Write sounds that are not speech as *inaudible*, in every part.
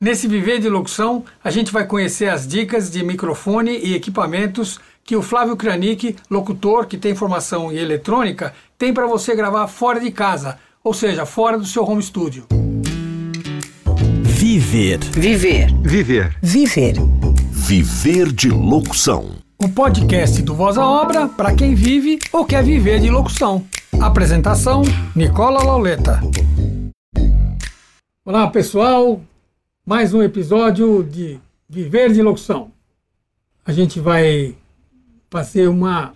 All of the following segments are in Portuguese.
Nesse Viver de Locução, a gente vai conhecer as dicas de microfone e equipamentos que o Flávio Kranick, locutor que tem formação em eletrônica, tem para você gravar fora de casa, ou seja, fora do seu home studio. Viver. Viver. Viver. Viver. Viver de locução. O podcast do Voz à Obra para quem vive ou quer viver de locução. Apresentação: Nicola Lauleta. Olá, pessoal. Mais um episódio de Viver de Locução. A gente vai fazer uma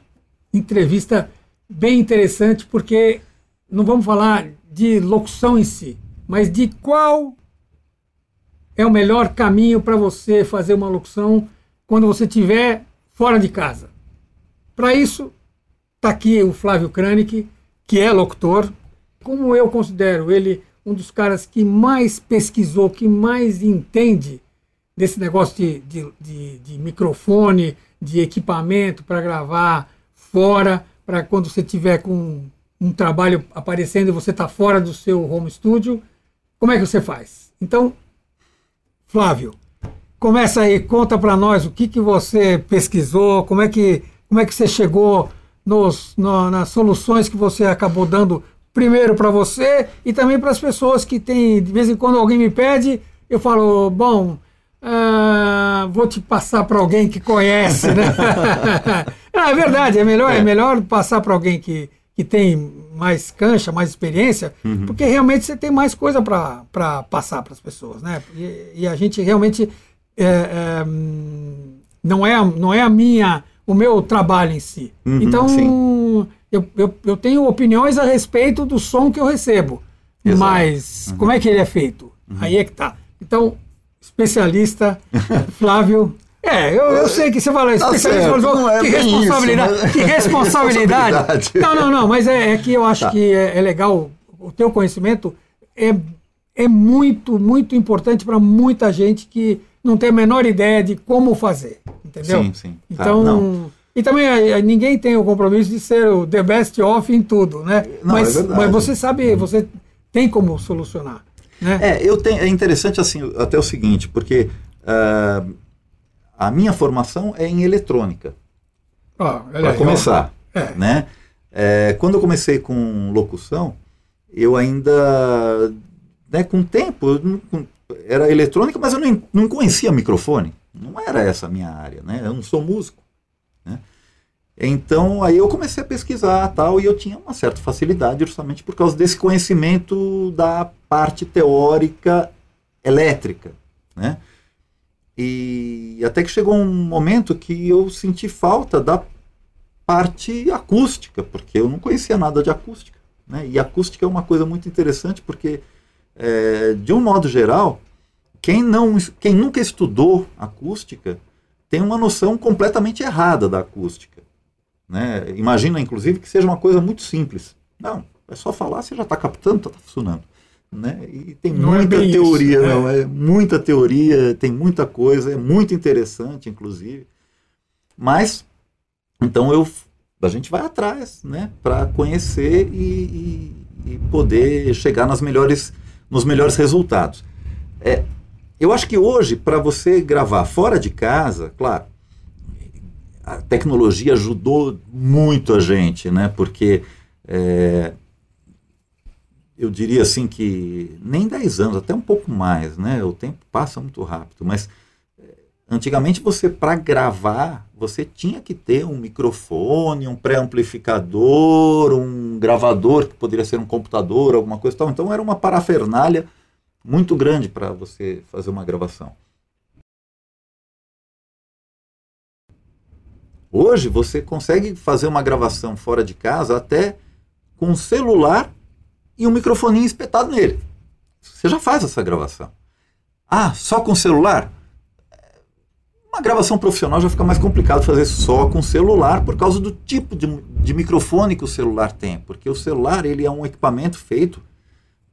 entrevista bem interessante porque não vamos falar de locução em si, mas de qual é o melhor caminho para você fazer uma locução quando você estiver fora de casa. Para isso, está aqui o Flávio Kranick, que é locutor. Como eu considero ele um dos caras que mais pesquisou, que mais entende desse negócio de, de, de, de microfone, de equipamento para gravar fora, para quando você tiver com um trabalho aparecendo e você está fora do seu home studio, como é que você faz? Então, Flávio, começa aí, conta para nós o que, que você pesquisou, como é que, como é que você chegou nos, no, nas soluções que você acabou dando primeiro para você e também para as pessoas que tem, de vez em quando alguém me pede, eu falo, bom, uh, vou te passar para alguém que conhece, né? Não, *laughs* é verdade, é melhor, é. é melhor passar para alguém que, que tem mais cancha, mais experiência, uhum. porque realmente você tem mais coisa para passar para as pessoas, né? E, e, a gente realmente é, é, não é não é a minha o meu trabalho em si. Uhum, então sim eu, eu, eu tenho opiniões a respeito do som que eu recebo. Exato. Mas uhum. como é que ele é feito? Uhum. Aí é que tá. Então, especialista, *laughs* Flávio. É, eu, eu sei que você fala tá especialista, certo, falou, é que, responsabilidade, isso, mas... que responsabilidade. responsabilidade. Não, não, não, mas é, é que eu acho tá. que é, é, legal, o teu conhecimento é, é muito, muito importante para muita gente que não tem a menor ideia de como fazer, entendeu? Sim, sim. Tá, então, tá, e também eh, eh, ninguém tem o compromisso de ser o the best of em tudo, né? Não, mas, é mas você sabe, você tem como solucionar. Né? É, eu tenho, é interessante assim, até o seguinte, porque uh, a minha formação é em eletrônica. Ah, para começar. É. Né? É, quando eu comecei com locução, eu ainda, né, com o tempo, era eletrônica, mas eu não, não conhecia microfone. Não era essa a minha área, né? Eu não sou músico. Então aí eu comecei a pesquisar tal e eu tinha uma certa facilidade justamente por causa desse conhecimento da parte teórica elétrica, né? E até que chegou um momento que eu senti falta da parte acústica, porque eu não conhecia nada de acústica, né? E acústica é uma coisa muito interessante porque é, de um modo geral quem não quem nunca estudou acústica tem uma noção completamente errada da acústica. Né? Imagina, inclusive, que seja uma coisa muito simples. Não, é só falar, você já está captando, está funcionando. Né? E tem não é muita é teoria, isso, não, é muita teoria, tem muita coisa, é muito interessante, inclusive. Mas, então eu, a gente vai atrás, né, para conhecer e, e, e, poder chegar nas melhores, nos melhores resultados. É, eu acho que hoje, para você gravar fora de casa, claro, a tecnologia ajudou muito a gente, né? Porque é, eu diria assim que nem 10 anos, até um pouco mais, né? O tempo passa muito rápido, mas é, antigamente você para gravar, você tinha que ter um microfone, um pré-amplificador, um gravador que poderia ser um computador, alguma coisa tal. Então era uma parafernália muito grande para você fazer uma gravação. Hoje você consegue fazer uma gravação fora de casa até com um celular e um microfoninho espetado nele. Você já faz essa gravação. Ah, só com celular? Uma gravação profissional já fica mais complicado fazer só com celular por causa do tipo de, de microfone que o celular tem. Porque o celular ele é um equipamento feito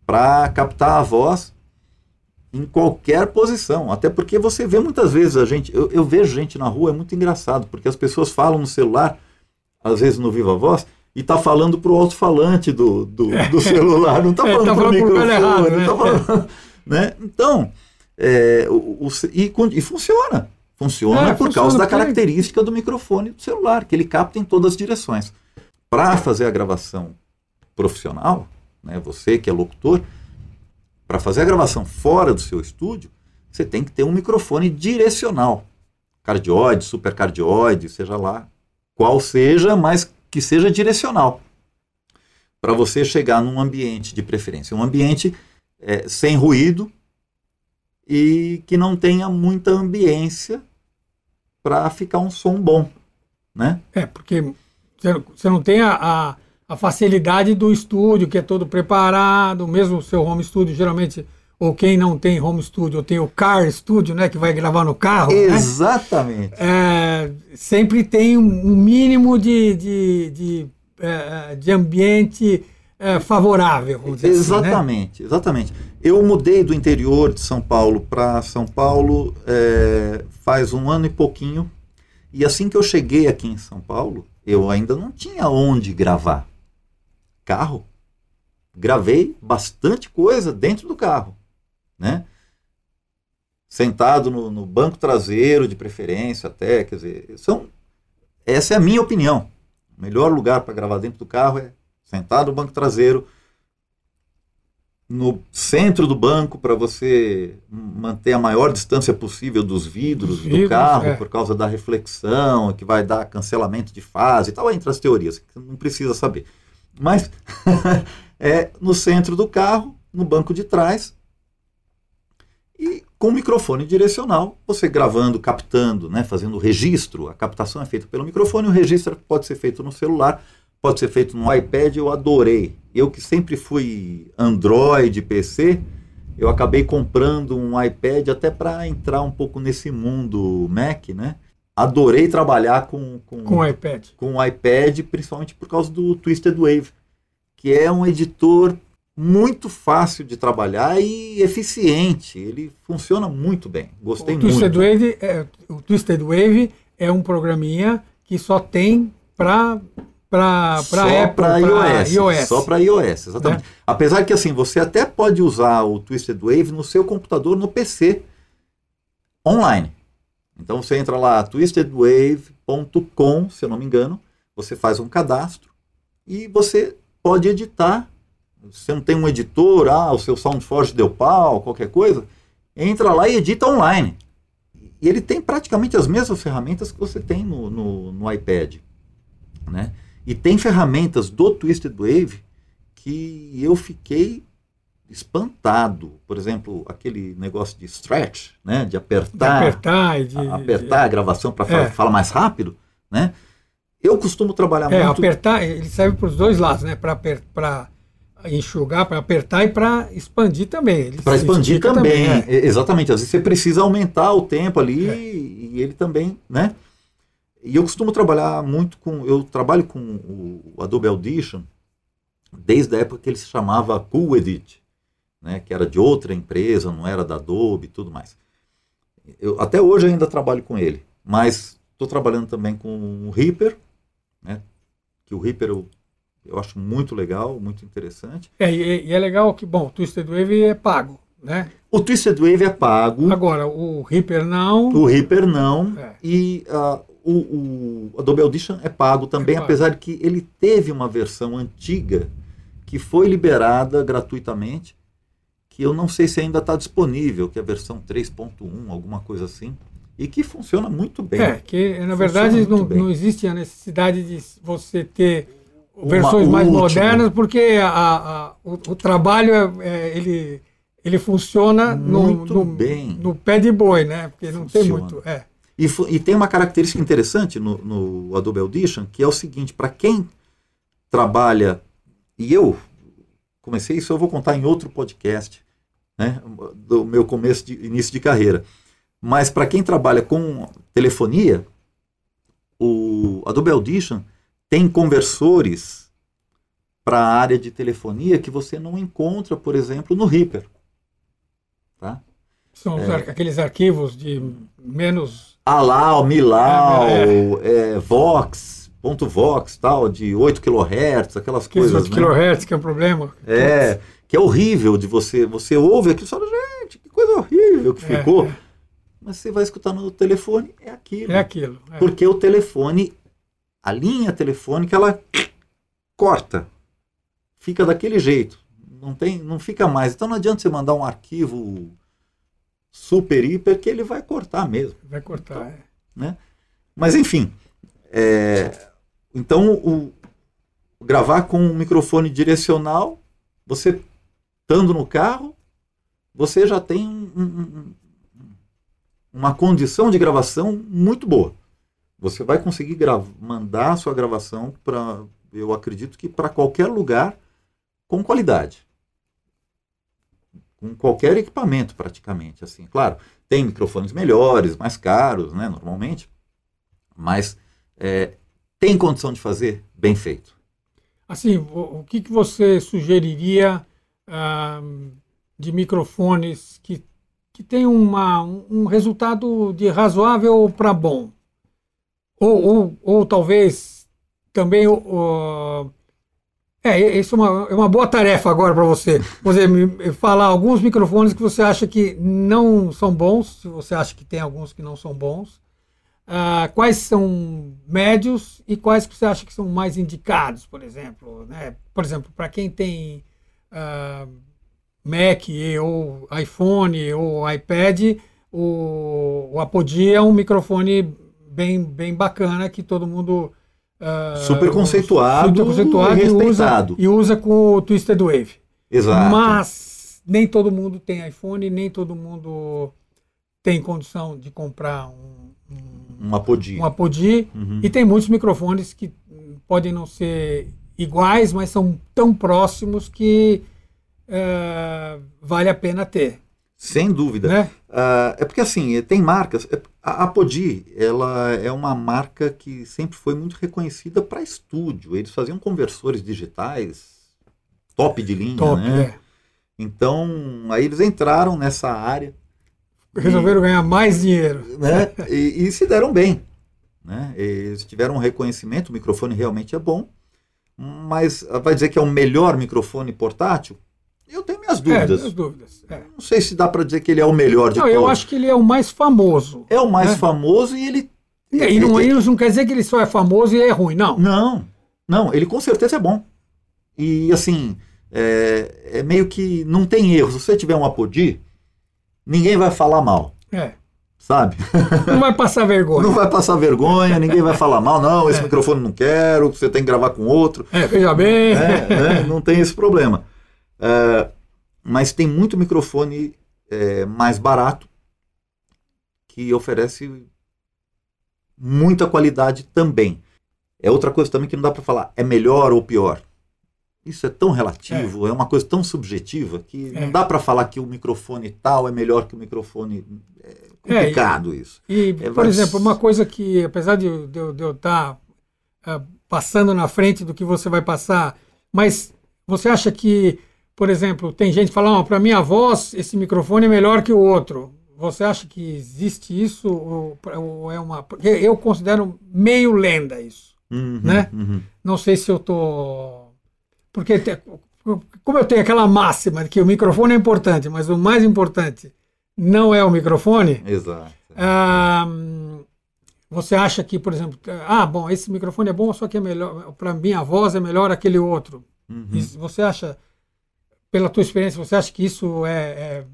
para captar a voz em qualquer posição. Até porque você vê muitas vezes a gente. Eu, eu vejo gente na rua, é muito engraçado, porque as pessoas falam no celular, às vezes no Viva Voz, e tá falando pro alto-falante do, do, do, *laughs* celular, não tá falando é, tá pro microfone, errado, né? Tá falando, *laughs* né? Então, É, o, o, e, e, funciona. Funciona É, por funciona causa da característica do microfone do celular, que ele capta em todas as direções. Para fazer a gravação profissional, né, você que é locutor, para fazer a gravação fora do seu estúdio, você tem que ter um microfone direcional. Cardioide, supercardioide, seja lá qual seja, mas que seja direcional. Para você chegar num ambiente de preferência, um ambiente eh, sem ruído e que não tenha muita ambiência para ficar um som bom, né? É, porque você não tem a, a, a facilidade do estúdio, que é todo preparado, mesmo o seu home studio, geralmente, ou quem não tem home studio, tem o car studio, né, que vai gravar no carro, né? Exatamente. É, sempre tem um mínimo de, de, de, é, de ambiente é, favorável, dizer assim, né? Exatamente, exatamente. Eu mudei do interior de São Paulo para São Paulo é, faz um ano e pouquinho. E assim que eu cheguei aqui em São Paulo, eu ainda não tinha onde gravar. Carro. Gravei bastante coisa dentro do carro, né? Sentado no, no banco traseiro, de preferência até, quer dizer, são, essa é a minha opinião. O melhor lugar para gravar dentro do carro é sentado no banco traseiro, no centro do banco para você manter a maior distância possível dos vidros, do carro, é. por causa da reflexão, que vai dar cancelamento de fase e tal, entre as teorias, que não precisa saber. Mas *laughs* é no centro do carro, no banco de trás, e com microfone direcional, você gravando, captando, né, fazendo o registro. A captação é feita pelo microfone, o registro pode ser feito no celular, pode ser feito no iPad. Eu adorei. Eu que sempre fui Android, PC, eu acabei comprando um iPad até para entrar um pouco nesse mundo Mac, né? Adorei trabalhar com, com, Com o iPad. com iPad, principalmente por causa do Twisted Wave, que é um editor muito fácil de trabalhar e eficiente. Ele funciona muito bem. Gostei O Twisted, muito. Wave é, o Twisted Wave é um programinha que só tem para para Apple, para pra iOS, iOS. Só para iOS, exatamente. Apesar que assim, você até pode usar o Twisted Wave no seu computador, no PC, online. Então você entra lá, twistedwave.com, se eu não me engano, você faz um cadastro e você pode editar. Você não tem um editor, ah, o seu SoundForge deu pau, qualquer coisa, entra lá e edita online. E ele tem praticamente as mesmas ferramentas que você tem no, no, no iPad. Né? E tem ferramentas do Twisted Wave que eu fiquei espantado. Por exemplo, aquele negócio de stretch, né? de De apertar, apertar e de, a- apertar a gravação para É. falar mais rápido. Né? Eu costumo trabalhar É, muito. apertar, ele serve para os dois lados, né? Para enxugar, para apertar e para expandir também. Para expandir também, é. e- exatamente. Às vezes você precisa aumentar o tempo ali É. e ele também, né? E eu costumo trabalhar muito com, eu trabalho com o Adobe Audition desde a época que ele se chamava Cool Edit, né? Que era de outra empresa, não era da Adobe e tudo mais. Eu, até hoje ainda trabalho com ele, mas estou trabalhando também com o Reaper, né? Que o Reaper eu, eu acho muito legal, muito interessante. É, e, e é legal que, bom, o Twisted Wave é pago, né? O Twisted Wave é pago. Agora, o Reaper não. O Reaper não. É. E ah, o, o Adobe Audition é pago também, pago. apesar de que ele teve uma versão antiga que foi liberada gratuitamente, que eu não sei se ainda está disponível, que é a versão 3.1, alguma coisa assim, e que funciona muito bem. É, que na Funciona verdade não, não existe a necessidade de você ter Uma versões mais última. modernas, porque a- a- o, o trabalho é, é, ele, ele funciona no, Muito no, bem. no pé de boi, né? Porque não tem Funciona. muito. É. E, e tem uma característica interessante no, no Adobe Audition, que é o seguinte, para quem trabalha, e eu comecei isso, eu vou contar em outro podcast, né, do meu começo de início de carreira. Mas para quem trabalha com telefonia, o Adobe Audition tem conversores para a área de telefonia que você não encontra, por exemplo, no Reaper. Tá? São É. ar- aqueles arquivos de menos. Alau, Milau, É, é, Vox, ponto Vox, tal, de 8 kHz, aquelas Aqueles coisas, né? kilohertz, que é um problema. É, que é horrível de você, você ouve aquilo e fala, gente, que coisa horrível que É, ficou. é. Mas você vai escutar no telefone, é aquilo. É aquilo. é. Porque o telefone, a linha telefônica, ela corta. Fica daquele jeito. Não, tem, não fica mais. Então não adianta você mandar um arquivo super, hiper, que ele vai cortar mesmo. Vai cortar. é. Mas enfim. é, então o, gravar com um microfone direcional, você estando no carro, você já tem um- um- um- uma condição de gravação muito boa. Você vai conseguir mandar a sua gravação para, eu acredito que para qualquer lugar com qualidade. Com qualquer equipamento praticamente, assim. Claro, tem microfones melhores, mais caros, né, normalmente, mas é, tem condição de fazer bem feito. Assim, o que, que você sugeriria ah, de microfones que, que tem uma, um, resultado de razoável para bom? Ou, ou, ou talvez também. o- é, isso é uma, é uma boa tarefa agora para você. Você me falar alguns microfones que você acha que não são bons, se você acha que tem alguns que não são bons. Ah, quais são médios e quais que você acha que são mais indicados, por exemplo? Né? Por exemplo, para quem tem ah, Mac ou iPhone ou iPad, o, o Apodi é um microfone bem, bem bacana que todo mundo. ah, Super conceituado super conceituado e e usa, respeitado. e usa com o Twisted Wave. Exato. Mas nem todo mundo tem iPhone, nem todo mundo tem condição de comprar um, um, um Apodi. um Apodi. Uhum. E tem muitos microfones que podem não ser iguais, mas são tão próximos que eh, vale a pena ter. Sem dúvida. Né? Ah, é porque assim, tem marcas. é- A Apodi, ela é uma marca que sempre foi muito reconhecida para estúdio. Eles faziam conversores digitais top de linha, Top, né? Então, aí eles entraram nessa área, é. Resolveram ganhar mais dinheiro. né? e, e se deram bem, né? Eles tiveram um reconhecimento, o microfone realmente é bom, mas vai dizer que é o melhor microfone portátil? Eu tenho minhas É, dúvidas. as dúvidas. é. Não sei se dá para dizer que ele é o melhor de Não, todos. eu acho que ele é o mais famoso. É o mais É. famoso e ele. E, aí não, isso não quer dizer que ele só é famoso e é ruim, não. Não, não, ele com certeza é bom. E assim, é, é meio que não tem erro. Se você tiver um Apodi, ninguém vai falar mal, É. sabe? Não vai passar vergonha. Não vai passar vergonha, ninguém vai falar mal, não, esse É. microfone não quero, você tem que gravar com outro. É, veja bem. É, né? Não tem esse problema. É, mas tem muito microfone é, mais barato que oferece muita qualidade também. É outra coisa também que não dá para falar, é melhor ou pior. Isso é tão relativo, é, uma coisa tão subjetiva que É. não dá para falar que o microfone tal é melhor que o microfone. É complicado isso. E, É, por exemplo, uma coisa que, apesar de, de eu- de eu estar ah, passando na frente do que você vai passar, mas você acha que, por exemplo, tem gente falando, para minha voz, esse microfone é melhor que o outro. Você acha que existe isso? Ou, ou é uma. Eu considero meio lenda isso. Uhum, Né? uhum. Não sei se eu tô. Porque, te- como eu tenho aquela máxima de que o microfone é importante, mas o mais importante não é o microfone. Exato. Ah, você acha que, por exemplo, ah, bom, esse microfone é bom, só que é melhor, para minha voz é melhor aquele outro. Uhum. Você acha, pela tua experiência, você acha que isso é, é,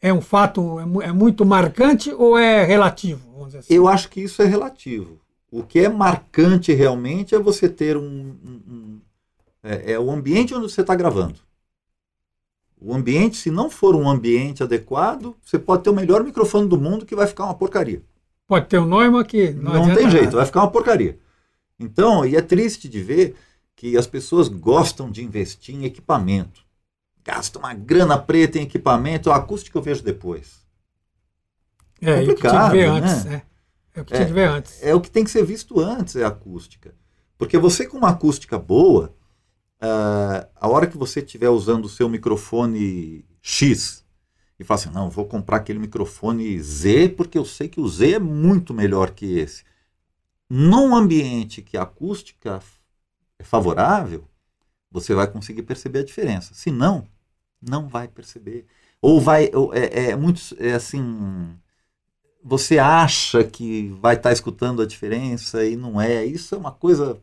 é um fato, é, é muito marcante ou é relativo? Vamos dizer assim? Eu acho que isso é relativo. O que é marcante realmente é você ter um. um- um- é, é o ambiente onde você está gravando. O ambiente, se não for um ambiente adequado, você pode ter o melhor microfone do mundo que vai ficar uma porcaria. Pode ter o Neumann que não, Não, tem jeito, nada. vai ficar uma porcaria. Então, e é triste de ver que as pessoas gostam de investir em equipamento. Gastam uma grana preta em equipamento, a acústica eu vejo depois. É, e o que tinha que ver complicado, antes, né? né? É o que tinha que ver antes. é o que tem que ser visto antes, é a acústica. Porque você com uma acústica boa, ah, a hora que você estiver usando o seu microfone X e fala assim, não, vou comprar aquele microfone Z porque eu sei que o Z é muito melhor que esse. Num ambiente que a acústica é favorável, você vai conseguir perceber a diferença. Se não, não vai perceber. Ou vai. ou é, é muito. É assim. Você acha que vai estar escutando a diferença e não é. Isso é uma coisa.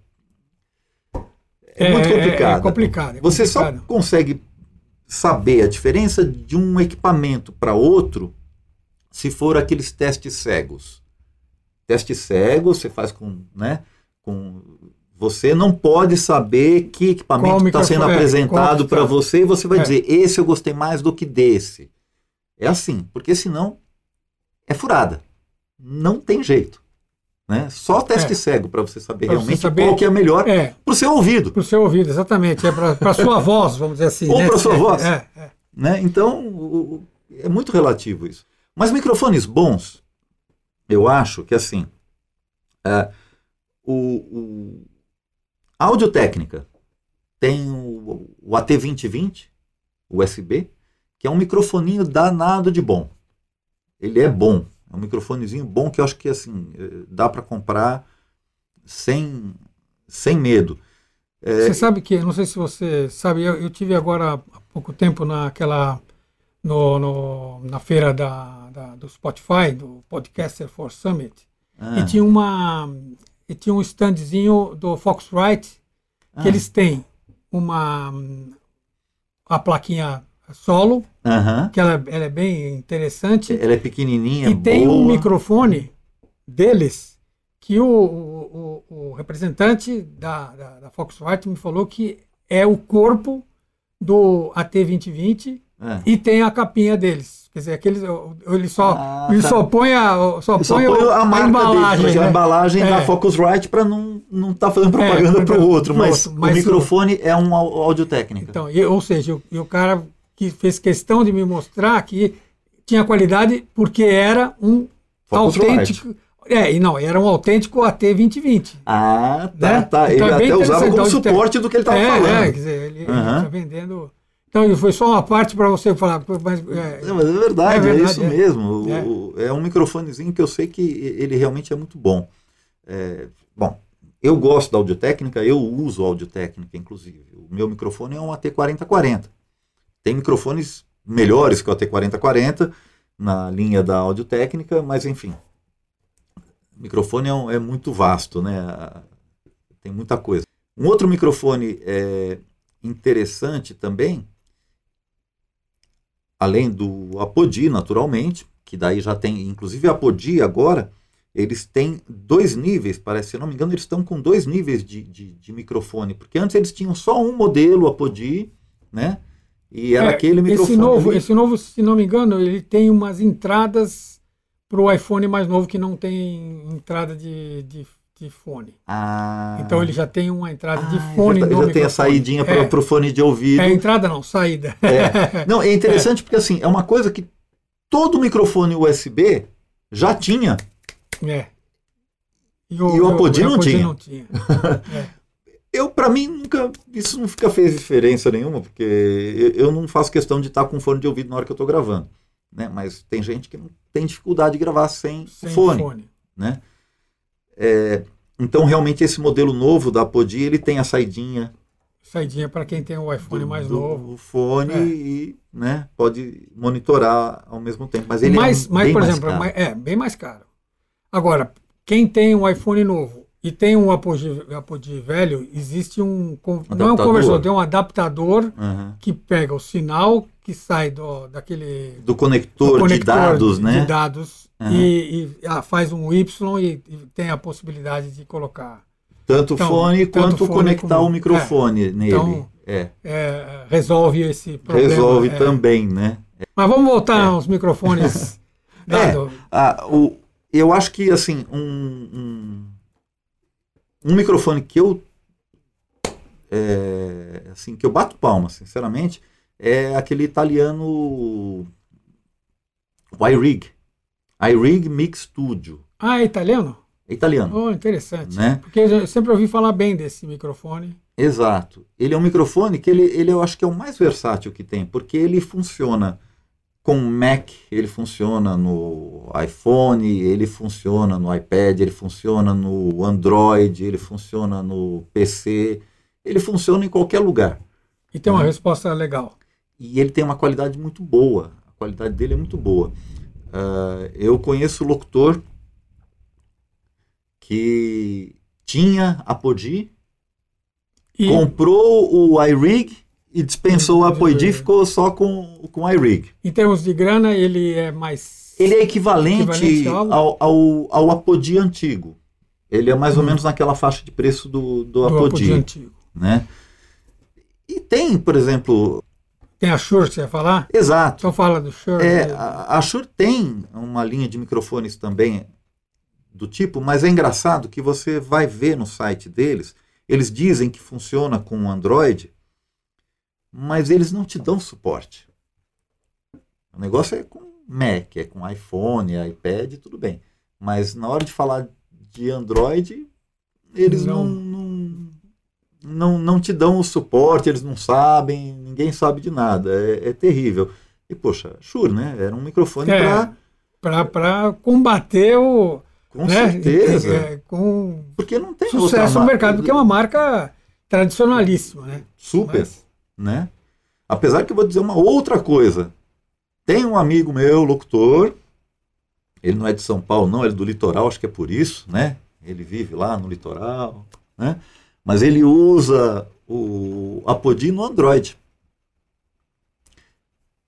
É, muito complicado. É, complicado. é Você só complicado. consegue saber a diferença de um equipamento para outro se for aqueles testes cegos. Teste cego, você faz com, né, com você não pode saber que equipamento está sendo é, apresentado que para tá. você e você vai É. dizer, esse eu gostei mais do que desse. É assim, porque senão é furada. Não tem jeito. Né? Só teste É. cego para você saber Pra você realmente saber- qual que é melhor É, para o seu ouvido. para o seu ouvido, exatamente. É para a sua voz, vamos dizer assim. Ou né? pra sua É, voz. É, é. né? Então, o- é muito relativo isso. Mas microfones bons, eu acho que assim, é, o, o a Audiotécnica tem o, o AT2020 USB, que é um microfoninho danado de bom. Ele é bom, é um microfonezinho bom que eu acho que assim eh, dá para comprar sem sem medo. Você sabe que, não sei se você sabe, eu, eu tive agora há pouco tempo naquela no, no- na feira da, da- do Spotify, do Podcaster for Summit, Ah, e tinha uma e tinha um standzinho do Foxrite que ah, eles têm uma a plaquinha solo, que ela, ela é bem interessante, Ela é pequenininha, e tem boa. um microfone deles que o, o, o- o representante da, da, da me falou que é o corpo do AT2020 É. e tem a capinha deles. Quer dizer, aqueles, ele só, Ah, ele tá. só põe a, só Só põe, põe o- a marca embalagem. dele, né? a embalagem da É. Focusrite para não não tá fazendo propaganda É, para o outro, mas, mas o microfone é um áudio técnica. Então, e- ou seja, o, e o cara que fez questão de me mostrar que tinha qualidade porque era um Focusrite. autêntico. É, e não, era um autêntico AT2020. ah, tá, né? tá. Ele Então é até usava como técnico. suporte do que ele estava é, falando. é, quer dizer, ele está vendendo. Então, foi só uma parte para você falar. Mas, é, É, mas é verdade, É é, verdade, isso é. mesmo. É. O- é um microfonezinho que eu sei que ele realmente é muito bom. É, bom, eu gosto da audiotécnica, eu uso audiotécnica, inclusive. O meu microfone é um AT4040. Tem microfones melhores que o AT4040 na linha da audiotécnica, mas enfim. Microfone é, é muito vasto, né? Tem muita coisa. Um outro microfone é, interessante também além do Apodi, naturalmente, que daí já tem, inclusive a Apodi agora, eles têm dois níveis, parece, se não me engano, eles estão com dois níveis de, de, de microfone, porque antes eles tinham só um modelo Apodi, né? E era é, aquele microfone. esse novo, ali. esse novo, se não me engano, ele tem umas entradas para o iPhone mais novo que não tem entrada de, de, de fone. Ah, Então ele já tem uma entrada de ah, fone já, no já tem a saidinha é, para o fone de ouvido. é entrada não, saída. É. *laughs* Não, é interessante porque assim, é uma coisa que todo microfone USB já tinha. É. E o Apodi não tinha. não tinha. *laughs* Eu, para mim, nunca. Isso não fica fez diferença nenhuma, porque eu, eu não faço questão de estar com fone de ouvido na hora que eu estou gravando. Né? Mas tem gente que não tem dificuldade de gravar sem, Sem fone. fone. Né? É, então, realmente, esse modelo novo da Apodi, ele tem a saidinha Saidinha para quem tem o iPhone do, mais do novo. fone É. e né, pode monitorar ao mesmo tempo. Mas ele mas, é mas bem por mais exemplo, caro. mais- é bem mais caro. Agora, quem tem um iPhone novo e tem um Apogee velho, existe um. con- Não é um Adaptador. conversor, tem um adaptador Aham. que pega o sinal que sai do, daquele. Do conector, do de conector dados, de né? dados Aham. e, e, ah, faz um Y e, e tem a possibilidade de colocar. Tanto Então, fone tanto quanto fone conectar o microfone nele. Então, é. é, resolve esse problema. Resolve é. também, né? Mas vamos voltar É. aos microfones. *laughs* É. Ah, o, eu acho que assim um, um, um microfone que eu é, assim que eu bato palma, sinceramente, é aquele italiano iRig, iRig Mix Studio, Ah, é italiano? é italiano, Oh, interessante. né? Porque eu sempre ouvi falar bem desse microfone. Exato. Ele é um microfone que ele, ele eu acho que é o mais versátil que tem, porque ele funciona com Mac, ele funciona no iPhone, ele funciona no iPad, ele funciona no Android, ele funciona no PC, ele funciona em qualquer lugar. E tem uma Uhum. resposta legal. E ele tem uma qualidade muito boa. A qualidade dele é muito boa. Uh, eu conheço locutor que tinha Apodi, e... comprou o iRig e dispensou o Apodi e ficou só com, com o iRig. Em termos de grana, ele é mais. Ele é equivalente, equivalente ao, ao, ao Apodi antigo. Ele é mais hum. ou menos naquela faixa de preço do, do, do Apodi. Apodi antigo. Né? E tem, por exemplo. Tem a Shure, você ia falar? Exato. Então fala do Shure. É, a, a Shure tem uma linha de microfones também do tipo, mas é engraçado que você vai ver no site deles, eles dizem que funciona com Android, mas eles não te dão suporte. O negócio é com Mac, é com iPhone, iPad, tudo bem. Mas na hora de falar de Android, eles não, não, não, não te dão o suporte, eles não sabem, ninguém sabe de nada. É, é terrível. E, poxa, Shure, né? Era um microfone é, para. Para combater o com né? certeza. É, com porque não tem sucesso no mercado, porque é uma marca tradicionalíssima, né? Super, Mas... né? Apesar que eu vou dizer uma outra coisa. Tem um amigo meu, locutor, ele não é de São Paulo, não, ele é do litoral, acho que é por isso, né? Ele vive lá no litoral, né? Mas ele usa o Apodi no Android.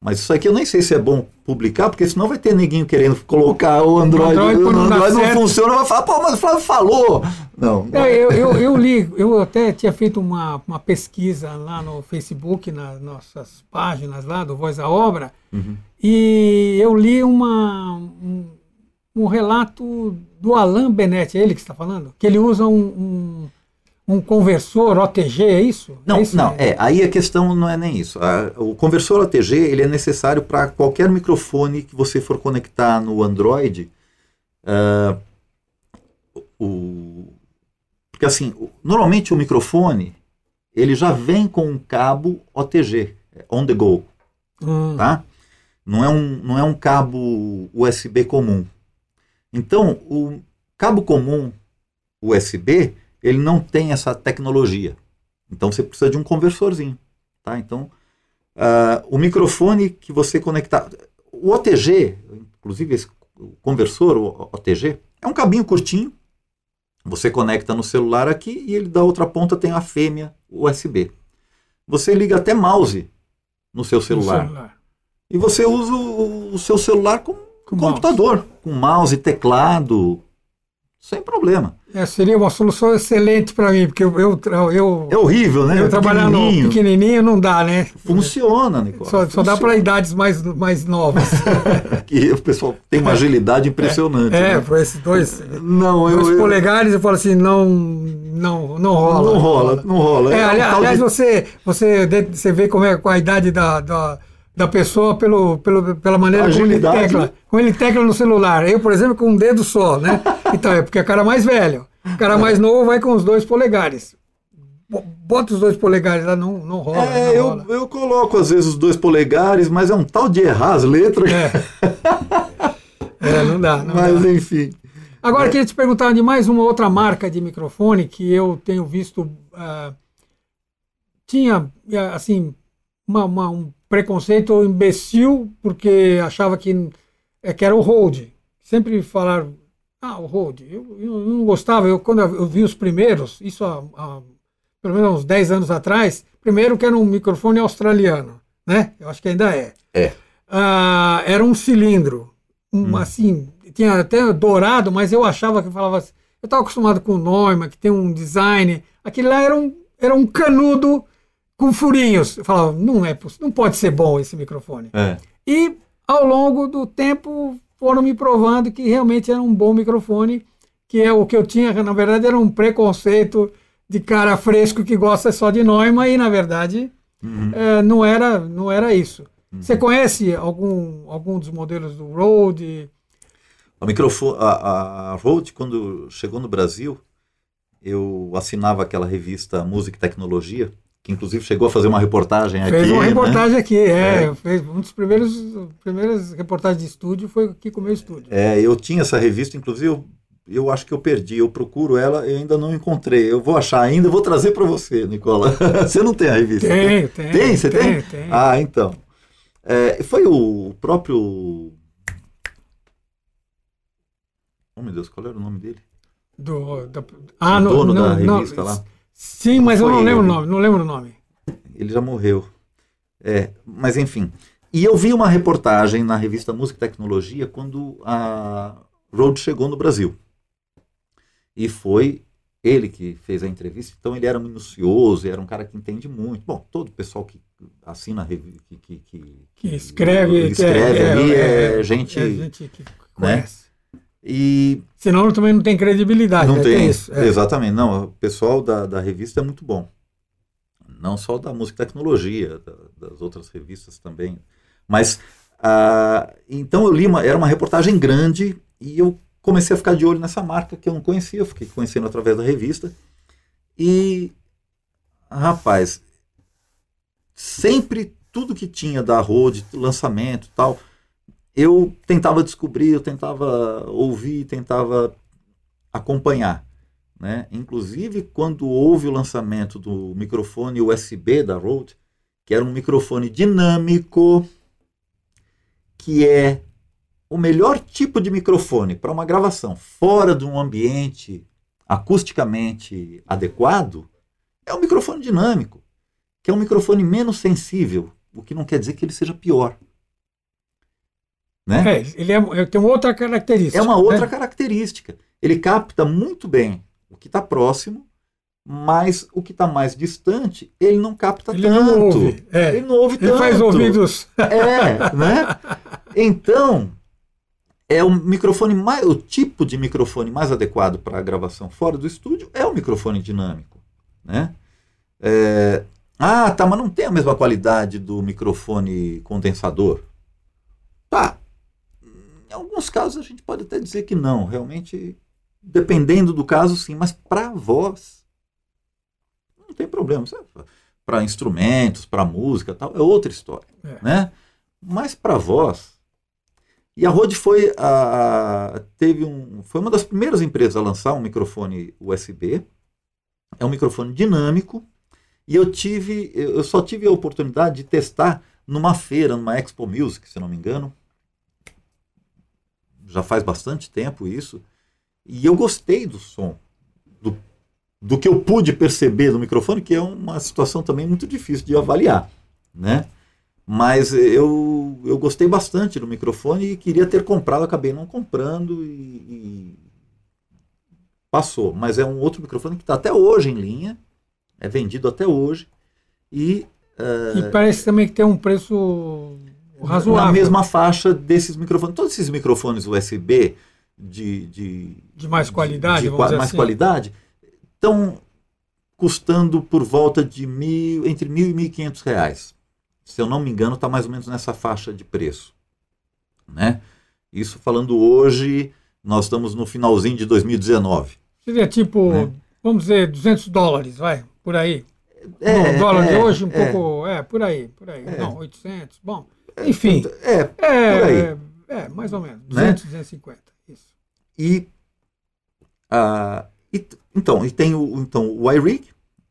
Mas isso aqui eu nem sei se é bom publicar, porque senão vai ter neguinho querendo colocar o Android. O Android, o Android não, não funciona, vai falar, pô, mas o Flávio falou. Não. É, eu, eu, eu, li, eu até tinha feito uma, uma pesquisa lá no Facebook, nas nossas páginas lá do Voz da Obra, uhum. e eu li uma, um, um, relato do Alain Benetti, é ele que está falando? Que ele usa um, um um conversor OTG, é isso? Não, é isso? não, é, aí a questão não é nem isso. o conversor OTG ele é necessário para qualquer microfone que você for conectar no Android. Uh, o, porque assim, normalmente o microfone ele já vem com um cabo OTG, on the go, hum. tá? Não é, um, não é um cabo USB comum. Então, o cabo comum USB ele não tem essa tecnologia. Então você precisa de um conversorzinho. Tá? Então, uh, o microfone que você conectar. O OTG, inclusive esse conversor, o OTG, é um cabinho curtinho. Você conecta no celular aqui e ele da outra ponta tem a fêmea USB. Você liga até mouse no seu celular. No celular. E você usa o, o seu celular como com computador, mouse. com mouse, teclado, sem problema. É, seria uma solução excelente para mim, porque eu, eu, eu, É horrível, né? Eu trabalhar no pequenininho não dá, né? Funciona, Nicolau. Só, só dá para idades mais, mais novas. *laughs* que o pessoal tem uma agilidade impressionante. É, né? por esses dois, não, dois eu, polegares, eu falo assim, não, não, não rola. Não rola, não rola. É, é aliás, aliás de... você, você, você vê como é com a idade da, da da pessoa pelo, pelo, pela maneira como ele tecla. Como ele tecla no celular. Eu, por exemplo, com um dedo só, né? Então, é porque é cara mais velho. O cara mais novo vai com os dois polegares. Bota os dois polegares lá, não, não rola. É, não eu, rola. eu coloco às vezes os dois polegares, mas é um tal de errar as letras. É, *laughs* é não dá. Não mas dá. enfim. Agora, é. queria te perguntar de mais uma outra marca de microfone que eu tenho visto. Uh, tinha, assim, uma, uma, um preconceito imbecil, porque achava que, é, que era o Rode. Sempre falaram, ah, o Rode. Eu, eu, não gostava, eu, quando eu vi os primeiros, isso há, há pelo menos uns 10 anos atrás, primeiro que era um microfone australiano, né? Eu acho que ainda é. É. Ah, era um cilindro, um, hum. assim, tinha até dourado, mas eu achava que falava assim, eu estava acostumado com o Neumann, que tem um design, aquele lá era um, era um canudo com furinhos. Eu falava, não é não pode ser bom esse microfone. É. E ao longo do tempo foram me provando que realmente era um bom microfone, que é o que eu tinha, na verdade era um preconceito de cara fresco que gosta só de Neumann e na verdade uhum. é, não era não era isso. Uhum. Você conhece algum algum dos modelos do Rode? O microfone, a, a Rode quando chegou no Brasil, eu assinava aquela revista Música e Tecnologia que inclusive chegou a fazer uma reportagem aqui. Fez uma né? reportagem né? aqui, é, é. Fez um dos primeiros primeiras reportagens de estúdio foi aqui com o meu estúdio. É, eu tinha essa revista, inclusive eu, eu acho que eu perdi, eu procuro ela e ainda não encontrei. Eu vou achar ainda, vou trazer para você, Nicola. *laughs* você não tem a revista? Tem, tem. Tem, você tem? Tem. Ah, então. É, foi o próprio. Oh meu Deus, qual era o nome dele? Do, da, o ah, no, dono não, da não, revista lá. Sim, mas eu não lembro o ele. nome, não lembro o nome. Ele já morreu. É, mas enfim. E eu vi uma reportagem na revista Música e Tecnologia quando a Rhodes chegou no Brasil. E foi ele que fez a entrevista. Então ele era minucioso, era um cara que entende muito. Bom, todo o pessoal que assina a revista, que, que, que, Que escreve, escreve é, ali é, é, gente. É gente que conhece. E Senão também não tem credibilidade. não né? tem. isso. é. Exatamente. Não, o pessoal da, da revista é muito bom. Não só da música e tecnologia, da- das outras revistas também. Mas, ah, então eu li, uma, era uma reportagem grande e eu comecei a ficar de olho nessa marca que eu não conhecia, eu fiquei conhecendo através da revista. E, rapaz, sempre tudo que tinha da Rode, lançamento tal, eu tentava descobrir, eu tentava ouvir, tentava acompanhar. Né? Inclusive, quando houve o lançamento do microfone USB da Rode, que era um microfone dinâmico, que é o melhor tipo de microfone para uma gravação fora de um ambiente acusticamente adequado, é o microfone dinâmico, que é um microfone menos sensível, o que não quer dizer que ele seja pior. Né? É, ele é, ele tem uma outra característica. É uma outra né? característica. Ele capta muito bem o que está próximo, mas o que está mais distante, ele não capta Ele tanto. não ouve. É. Ele não ouve Ele tanto. faz ouvidos. É, né? Então, é o microfone mais, o tipo de microfone mais adequado para a gravação fora do estúdio é o microfone dinâmico, né? É, ah, tá, mas não tem a mesma qualidade do microfone condensador. Tá. Em alguns casos a gente pode até dizer que não, realmente, dependendo do caso, sim, mas para voz não tem problema. Para instrumentos, para música, tal, é outra história, É. né? Mas para voz, e a Rode foi a, teve um, foi uma das primeiras empresas a lançar um microfone USB. É um microfone dinâmico. E eu tive, eu só tive a oportunidade de testar numa feira, numa Expo Music, se não me engano. Já faz bastante tempo isso. E eu gostei do som, do, do que eu pude perceber do microfone, que é uma situação também muito difícil de avaliar, né? Mas eu, eu gostei bastante do microfone e queria ter comprado, acabei não comprando e, e passou. Mas é um outro microfone que está até hoje em linha, é vendido até hoje e E parece também que tem um preço razoável. na mesma faixa desses microfones. Todos esses microfones USB de, de, De mais qualidade, de dizer mais assim. qualidade estão custando por volta de mil, entre mil e mil e quinhentos reais. Se eu não me engano, está mais ou menos nessa faixa de preço, né? Isso falando hoje, nós estamos no finalzinho de 2019. Seria tipo, Né? vamos dizer, 200 dólares, vai, por aí. É, Bom, o dólar de é, hoje um é. pouco, é, por aí, por aí. É. Não, 800, bom, enfim, É, é, por aí. é, é, mais ou menos, Né? 200, 250, isso. E, ah, e então, e tem o, então, o iRig,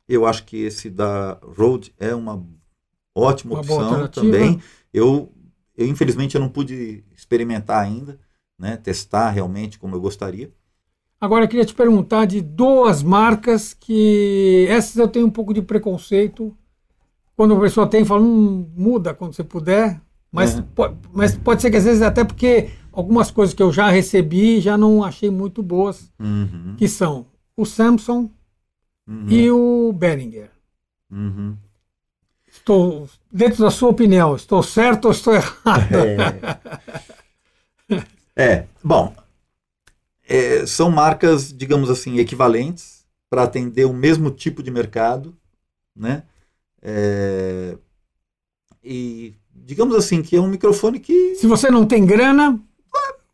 eu acho que esse da Rode é uma ótima Uma opção também. Eu, eu, infelizmente, eu não pude experimentar ainda, né, testar realmente como eu gostaria. Agora eu queria te perguntar de duas marcas que essas eu tenho um pouco de preconceito. Quando a pessoa tem, fala, hum, muda quando você puder. Mas, É. po- mas pode ser que às vezes até porque algumas coisas que eu já recebi já não achei muito boas, Uhum, que são o Samsung uhum, e o Behringer. uhum. Estou, dentro da sua opinião, estou certo ou estou errado? É. *laughs* É, bom, é, são marcas, digamos assim, equivalentes para atender o mesmo tipo de mercado, né? É, e digamos assim que é um microfone que Se você não tem grana,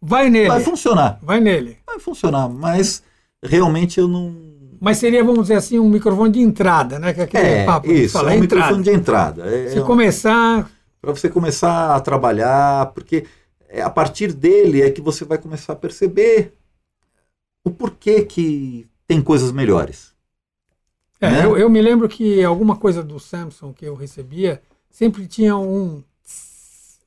vai nele. vai funcionar, Vai nele. vai funcionar, mas realmente eu não Mas seria, vamos dizer assim, um microfone de entrada, né? Que é aquele é papo isso, fala, é um entrada. microfone de entrada. É, Se é começar, para você começar a trabalhar, porque é a partir dele é que você vai começar a perceber o porquê que tem coisas melhores. É, né? eu, eu me lembro que alguma coisa do Samsung que eu recebia sempre tinha um.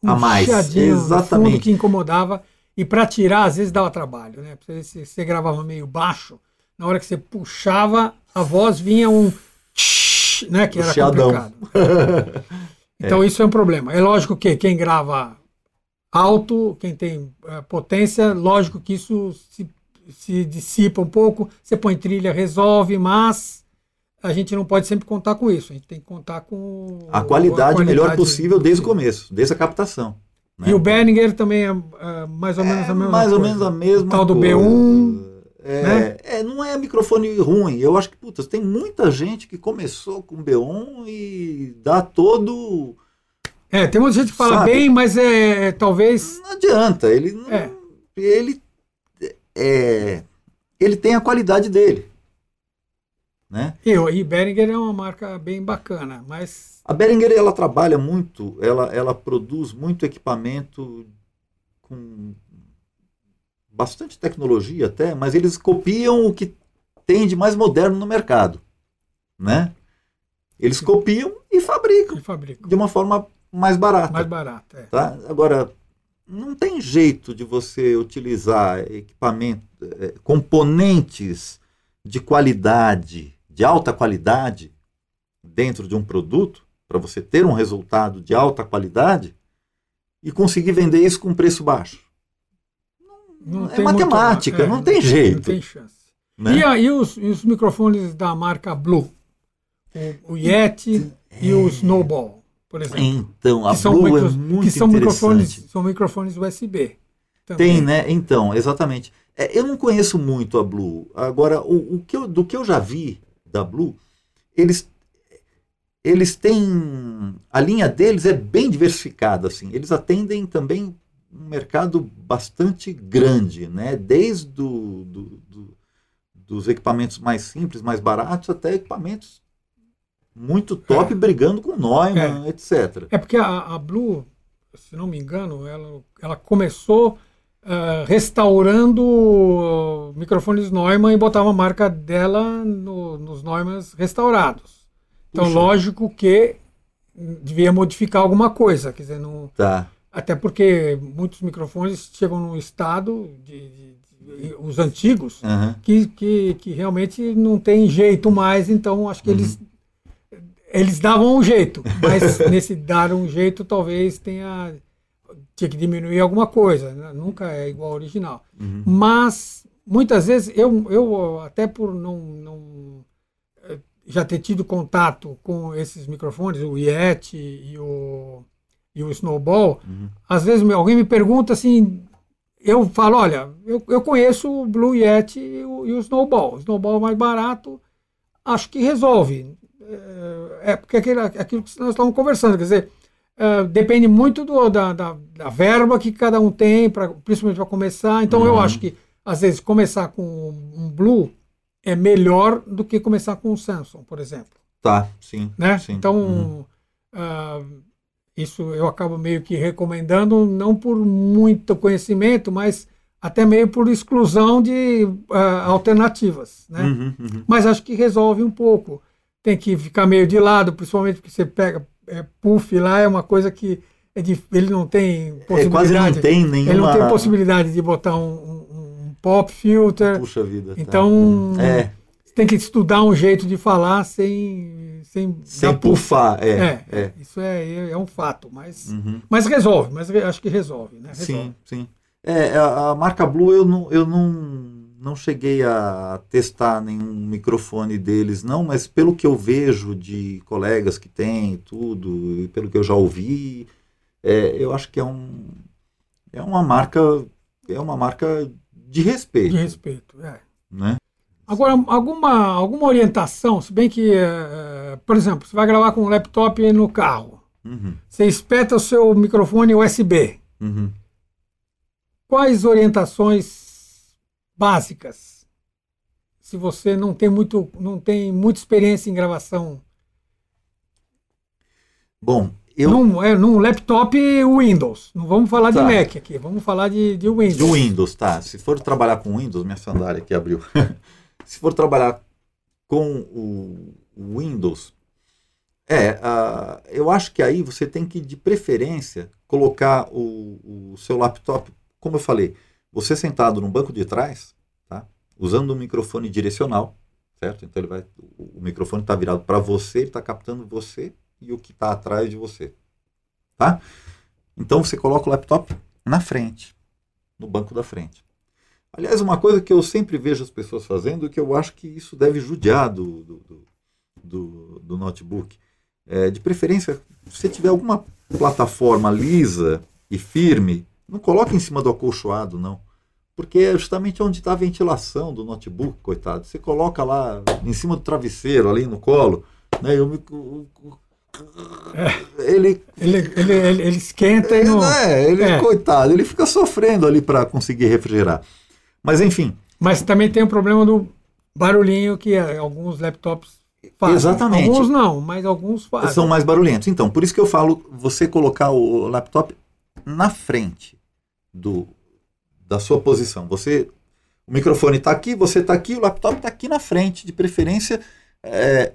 Um A mais, exatamente. fundo que incomodava. E para tirar, às vezes dava trabalho, né? Você, você gravava meio baixo, na hora que você puxava, a voz vinha um tsh, né? Que era complicado. *laughs* Então isso é um problema. É lógico que quem grava alto, quem tem eh, potência, lógico que isso se, se dissipa um pouco, você põe trilha, resolve, mas a gente não pode sempre contar com isso. A gente tem que contar com A qualidade, melhor qualidade possível desde o começo, desde a captação. né? E o Behringer também é, é, mais ou menos É a mesma mais ou coisa. menos a mesma O tal do coisa. B1, É, né? é, não é microfone ruim. Eu acho que, putz, tem muita gente que começou com B1 e dá todo. É, tem muita gente que fala Sabe? bem, mas é, é, talvez. Não adianta. Ele não- É. ele é, ele tem a qualidade dele, né? E, e Behringer é uma marca bem bacana, mas A Behringer ela trabalha muito, ela, ela produz muito equipamento com bastante tecnologia até, mas eles copiam o que tem de mais moderno no mercado, né? Eles copiam e fabricam ele fabrica de uma forma mais barata, mais barato. É. tá? Agora não tem jeito de você utilizar equipamento, eh, componentes de qualidade, de alta qualidade dentro de um produto para você ter um resultado de alta qualidade e conseguir vender isso com preço baixo. Não é tem muito- matemática, é, não tem Não jeito. tem chance. né? E, a- e os, os microfones da marca Blue? O, o Yeti e o Snowball, por exemplo. Então, a que Blue micro- é muito que são microfones, são microfones USB. também. Tem, né? Então, exatamente. É, eu não conheço muito a Blue. Agora, o, o que eu- do que eu já vi da Blue, eles, eles têm. A linha deles é bem diversificada. Assim. Eles atendem também um mercado bastante grande, né? Desde do, do- do- dos equipamentos mais simples, mais baratos, até equipamentos muito top, brigando com Neumann, etc. É porque a, a Blue, se não me engano, ela, ela começou ah, restaurando microfones Neumann e botava a marca dela no- nos Neumanns restaurados. Então, Puxa. lógico que devia modificar alguma coisa, quer dizer, não, Tá. até porque muitos microfones chegam num estado de, de- de- os antigos Aham. que, que, que realmente não tem jeito mais, então acho que eles eles davam um jeito, mas *laughs* nesse dar um jeito talvez tenha tinha que diminuir alguma coisa, né? nunca é igual ao original. Uhum. Mas muitas vezes eu, eu até por não, não eh, já ter tido contato com esses microfones, o Yeti e o, e o Snowball, Uhum. às vezes alguém me pergunta assim, eu falo, olha, eu, eu conheço o Blue Yeti e o, e o Snowball. O Snowball é mais barato, acho que resolve. É, é porque aquilo, aquilo que nós estávamos conversando, quer dizer, é, depende muito do- da, da, da verba que cada um tem, pra, principalmente para começar. Então eu Uhum. acho que, às vezes, começar com um Blue é melhor do que começar com um Samsung, por exemplo Tá, sim. né? sim. Então, Uhum. ah, isso eu acabo meio que recomendando, não por muito conhecimento, mas até meio por exclusão de ah, alternativas, né? Uhum, uhum. Mas acho que resolve um pouco. Tem que ficar meio de lado, principalmente porque você pega é, puff lá, é uma coisa que é dif- ele não tem É, possibilidade. quase não tem nenhuma. Ele não tem possibilidade de botar um, um- um pop filter. Puxa vida. tá. Então. É, Você tem que estudar um jeito de falar sem sem, sem dar puff. pufar. É, É, é. isso é, é um fato, mas, Uhum. mas resolve, mas acho que resolve, né? Resolve. Sim, sim. É, a, a marca Blue eu não, eu não, não cheguei a testar nenhum microfone deles, não, mas pelo que eu vejo de colegas que têm e tudo, e pelo que eu já ouvi, é, eu acho que é um é uma marca é uma marca de respeito, De respeito, é. né? Agora, alguma, alguma orientação, se bem que, eh, por exemplo, você vai gravar com um laptop no carro, Uhum, você espeta o seu microfone USB. uhum. Quais orientações básicas? Se você não tem muito, não tem muita experiência em gravação, Bom, eu num, é, num laptop Windows. Não vamos falar Tá. de Mac aqui, vamos falar de, de Windows. De Windows, tá. Se for trabalhar com Windows, minha sandália aqui abriu. *laughs* Se for trabalhar com o Windows, é, ah, eu acho que aí você tem que, de preferência, colocar o, o seu laptop, como eu falei, você sentado no banco de trás, tá? usando um microfone direcional, certo? Então ele vai, o, microfone está virado para você, ele está captando você e o que está atrás de você, tá? Então você coloca o laptop na frente, no banco da frente. Aliás, uma coisa que eu sempre vejo as pessoas fazendo, que eu acho que isso deve judiar do, do, do, do, notebook. É, de preferência, se tiver alguma plataforma lisa e firme, não coloque em cima do acolchoado, não. Porque é justamente onde está a ventilação do notebook, coitado. Você coloca lá em cima do travesseiro, ali no colo, né? Eu, o, é. ele, ele, ele, ele, esquenta e não. É, ele, é. coitado, ele fica sofrendo ali para conseguir refrigerar. Mas enfim. Mas também tem o problema do barulhinho que alguns laptops fazem. Exatamente. Alguns não, mas alguns fazem. São mais barulhentos. Então, por isso que eu falo você colocar o laptop na frente do, da sua posição. Você, o microfone está aqui, você está aqui, o laptop está aqui na frente, de preferência. É,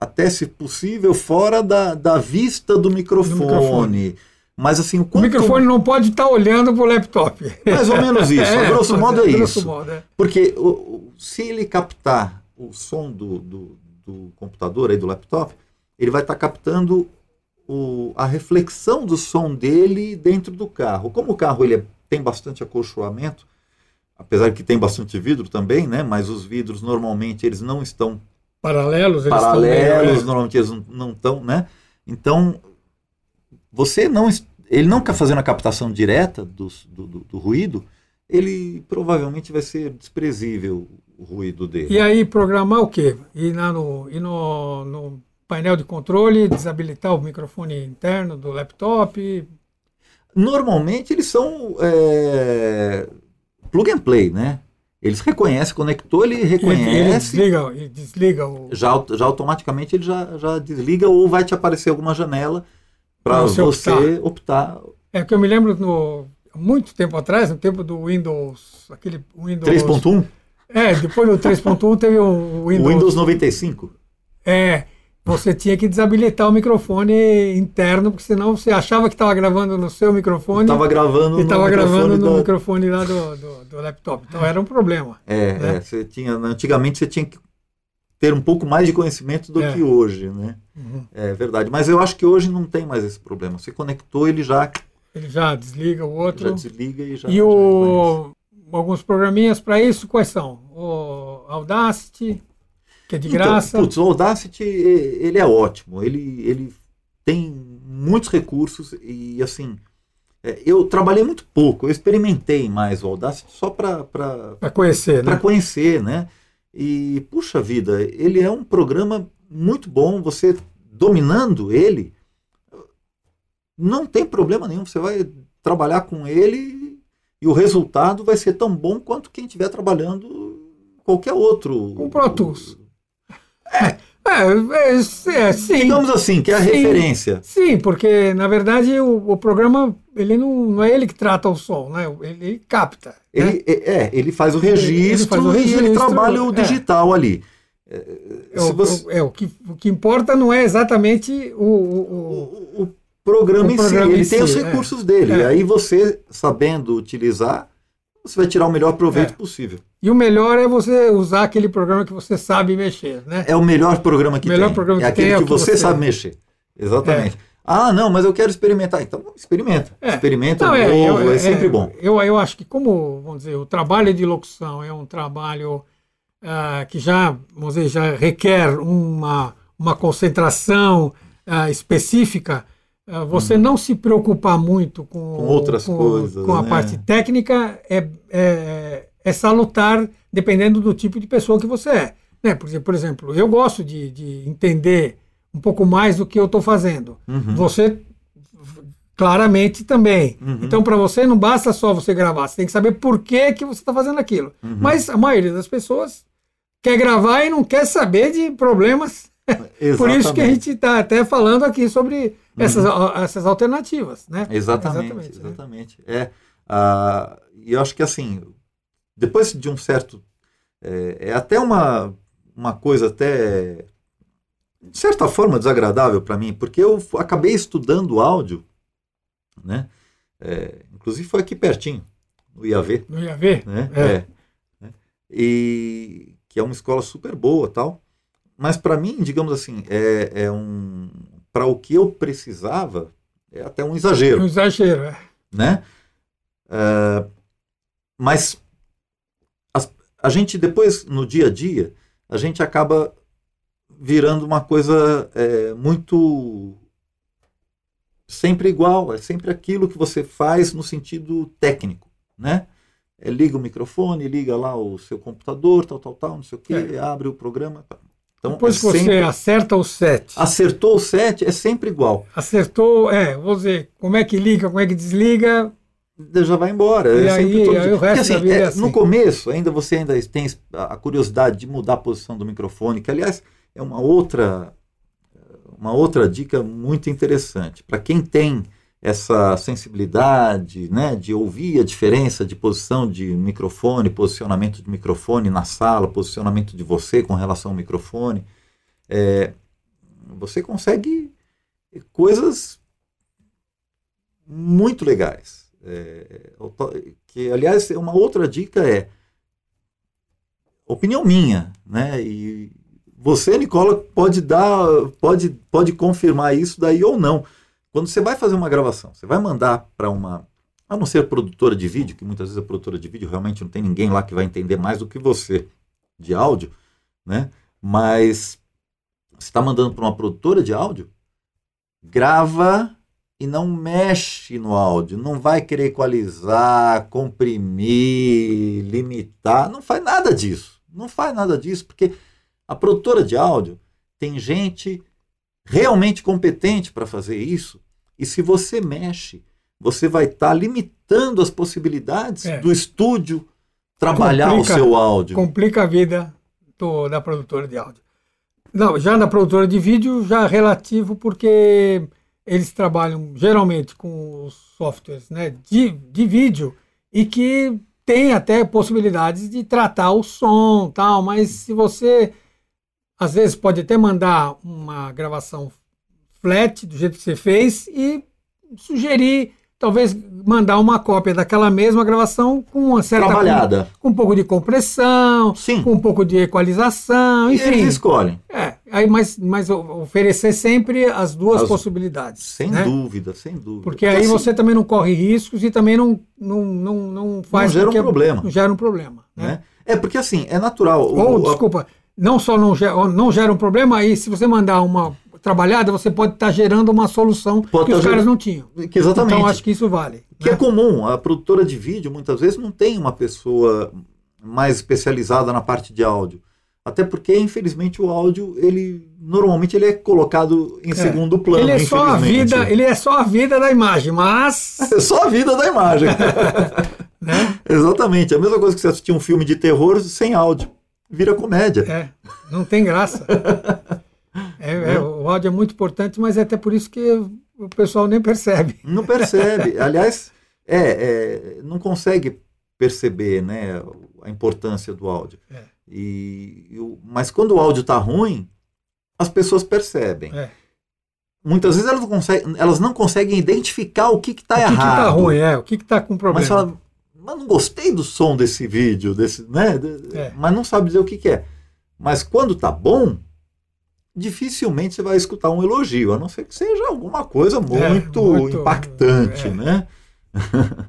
até se possível, fora da, da vista do microfone. Do microfone. Mas assim, o, quanto... o microfone não pode estar tá olhando para o laptop. Mais ou menos *laughs* isso. É, a grosso modo é, é isso. Modo, é. Porque o, o, se ele captar o som do, do, do, computador, aí, do laptop, ele vai estar tá captando o, a reflexão do som dele dentro do carro. Como o carro ele é, tem bastante acolchoamento, apesar que tem bastante vidro também, né? Mas os vidros normalmente eles não estão paralelos, eles paralelos, estão normalmente eles não estão, né? Então, você não, ele não está fazendo a captação direta do, do, do, ruído, ele provavelmente vai ser desprezível o ruído dele. E aí programar o quê? No, ir no, no painel de controle, desabilitar o microfone interno do laptop? Normalmente eles são é, plug and play, né? Eles reconhecem, conectou, ele reconhece. Ele, desliga, ele desliga o. Já, já automaticamente ele já, já desliga ou vai te aparecer alguma janela para você, você optar. optar. É que eu me lembro no muito tempo atrás, no tempo do Windows, aquele Windows 3.1. É, depois do 3.1 teve o Windows. O Windows 95. É, você tinha que desabilitar o microfone interno, porque senão você achava que estava gravando no seu microfone. Estava gravando e estava gravando no microfone lá do, do, do, laptop. Então era um problema. É, né? é, você tinha, antigamente você tinha que ter um pouco mais de conhecimento do é. que hoje, né? Uhum. É verdade. Mas eu acho que hoje não tem mais esse problema. Você conectou, ele já. Ele já desliga o outro. Já desliga e já. E o, alguns programinhas para isso, quais são? O Audacity que é de então, graça. Putz, o Audacity ele é ótimo. Ele, ele tem muitos recursos e assim. É, eu trabalhei muito pouco, eu experimentei mais o Audacity só para conhecer, Para né? conhecer, né? E puxa vida, ele é um programa muito bom. Você dominando ele, não tem problema nenhum. Você vai trabalhar com ele e o resultado vai ser tão bom quanto quem estiver trabalhando qualquer outro. Com Pro Tools. É, é, é, é, sim. Digamos assim, que é a sim, referência. Sim, porque na verdade o, o, programa ele não, não é ele que trata o som, né? Ele, ele capta. Ele, né? é, é ele faz o registro, ele faz o registro e ele trabalha o é. digital ali. É, o, você... é, o, que, o que importa não é exatamente o, o, o programa, o em programa si. Ele tem os recursos dele. E aí você, sabendo utilizar, você vai tirar o melhor proveito possível. E o melhor é você usar aquele programa que você sabe mexer, né? É o melhor programa que melhor tem. Programa é aquele que, é que você, você, sabe mexer. Exatamente. É. Ah, não, mas eu quero experimentar. Então, experimenta. É. Experimenta não, é, novo, eu, é, sempre bom. Eu, eu acho que, como, vamos dizer, o trabalho de locução é um trabalho uh, que já, vamos dizer, já requer uma, uma concentração uh, específica, você hum. não se preocupar muito com, com outras com, coisas. Com a né? parte técnica é, é é salutar dependendo do tipo de pessoa que você é. Né? Por, por exemplo, eu gosto de, de entender um pouco mais do que eu estou fazendo. Uhum. Você claramente também. Uhum. Então, para você, não basta só você gravar, você tem que saber por que, que você está fazendo aquilo. Uhum. Mas a maioria das pessoas quer gravar e não quer saber de problemas. Por isso que a gente está até falando aqui sobre uhum. essas, essas alternativas. Né? Exatamente, exatamente. exatamente. Né? É, uh, e eu acho que assim, depois de um certo. É, é até uma, uma coisa até. De certa forma desagradável para mim, porque eu acabei estudando áudio né? É, inclusive foi aqui pertinho, no IAV, Não ia ver? né? É. É, né? E que é uma escola super boa, tal. Mas para mim, digamos assim, é, é um para o que eu precisava é até um exagero Um exagero, é. né? Ah, mas as- a gente depois, no dia a dia, a gente acaba virando uma coisa é, muito sempre igual, é sempre aquilo que você faz no sentido técnico, né? É, liga o microfone, liga lá o seu computador, tal, tal, tal, não sei o quê, É. abre o programa. tal. Então, Depois é que você sempre- acerta o set, acertou o set, é sempre igual. acertou, é, vou dizer, como é que liga, como é que desliga, já vai embora. E É aí- todo aí dia. o resto Porque, da vida é, é assim. No começo, ainda você ainda tem a curiosidade de mudar a posição do microfone, que aliás é uma outra uma outra dica muito interessante para quem tem essa sensibilidade, né, de ouvir a diferença de posição de microfone, posicionamento de microfone na sala, posicionamento de você com relação ao microfone, é, você consegue coisas muito legais. É, que aliás uma outra dica é opinião minha, né? E você, Nicola, pode dar, pode, pode confirmar isso daí ou não. Quando você vai fazer uma gravação, você vai mandar para uma, a não ser produtora de vídeo, que muitas vezes a produtora de vídeo realmente não tem ninguém lá que vai entender mais do que você de áudio, né? Mas você está mandando para uma produtora de áudio, grava e não mexe no áudio, não vai querer equalizar, comprimir, limitar, não faz nada disso. Não faz nada disso, porque a produtora de áudio tem gente realmente competente para fazer isso, e se você mexe, você vai estar limitando as possibilidades É. do estúdio trabalhar Complica- o seu áudio. complica a vida do- da produtora de áudio. Não, já na produtora de vídeo, já relativo, porque eles trabalham geralmente com os softwares né, de, de vídeo e que tem até possibilidades de tratar o som tal, mas se você às vezes pode até mandar uma gravação flat do jeito que você fez e sugerir talvez mandar uma cópia daquela mesma gravação com uma certa Trabalhada. com um pouco de compressão, Sim. com um pouco de equalização, E enfim. eles escolhem. É, aí, mas, mas oferecer sempre as duas As- possibilidades. Sem né? dúvida, sem dúvida. Porque aí assim, você também não corre riscos e também não, não, não, não faz. gera um com problema. Não gera um problema. Né? né? É porque assim, é natural. Ou, o- desculpa, não só não gera, não gera um problema, aí se você mandar uma trabalhada, você pode estar gerando uma solução Pode que tá os caras não tinham. que exatamente. Então acho que isso vale. Que né? é comum. A produtora de vídeo, muitas vezes, não tem uma pessoa mais especializada na parte de áudio. Até porque, infelizmente, o áudio, ele normalmente ele é colocado em segundo plano. ele é só a vida, ele é só a vida da imagem, mas *laughs* É só a vida da imagem. *laughs* né? Exatamente. A mesma coisa que você assistir um filme de terror sem áudio. Vira comédia. É, não tem graça. *laughs* É, é, o áudio é muito importante, mas é até por isso que o pessoal nem percebe. Não percebe. Aliás, é, é, não consegue perceber né, a importância do áudio. É. E, e o- mas quando o áudio está ruim, as pessoas percebem. É. Muitas vezes elas não, conseguem, elas não conseguem identificar o que está o que errado. está ruim, é, o que está com problema. Mas fala, mas não gostei do som desse vídeo, desse, né? É. Mas não sabe dizer o que, que é. Mas quando tá bom, dificilmente você vai escutar um elogio, a não ser que seja alguma coisa muito, muito, impactante, é. né? *laughs*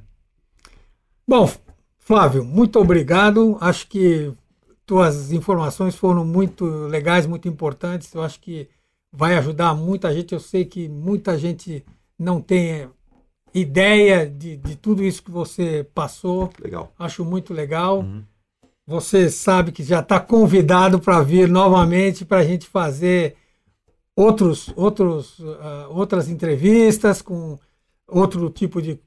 Bom, Flávio, muito obrigado. Acho que tuas informações foram muito legais, muito importantes. Eu acho que vai ajudar muita gente. Eu sei que muita gente não tem ideia de, de tudo isso que você passou. Legal. Acho muito legal. Uhum. Você sabe que já está convidado para vir novamente para a gente fazer outros, outros, ah, outras entrevistas com outro tipo de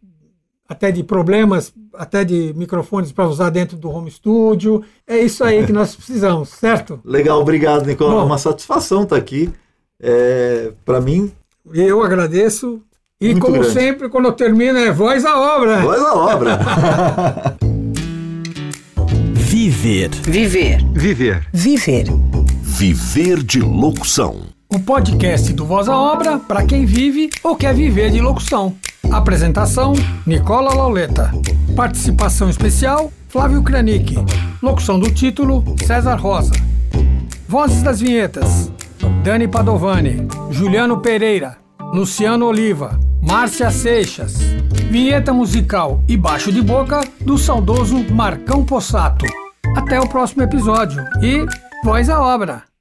até de problemas, até de microfones para usar dentro do home studio. É isso aí que nós precisamos, certo? Legal, obrigado, Nicola. Bom. É uma satisfação estar aqui. É, Para mim, Eu agradeço. E Muito como grande. sempre, quando eu termino, é voz à obra. voz à obra. *laughs* Viver. Viver. Viver. Viver. Viver de locução. O podcast do Voz à Obra para quem vive ou quer viver de locução. Apresentação: Nicola Lauleta. Participação especial: Flávio Kranick. Locução do título: César Rosa. Vozes das vinhetas: Dani Padovani, Juliano Pereira, Luciano Oliva, Márcia Seixas. Vinheta musical e baixo de boca do saudoso Marcão Possato. Até o próximo episódio e voz à obra!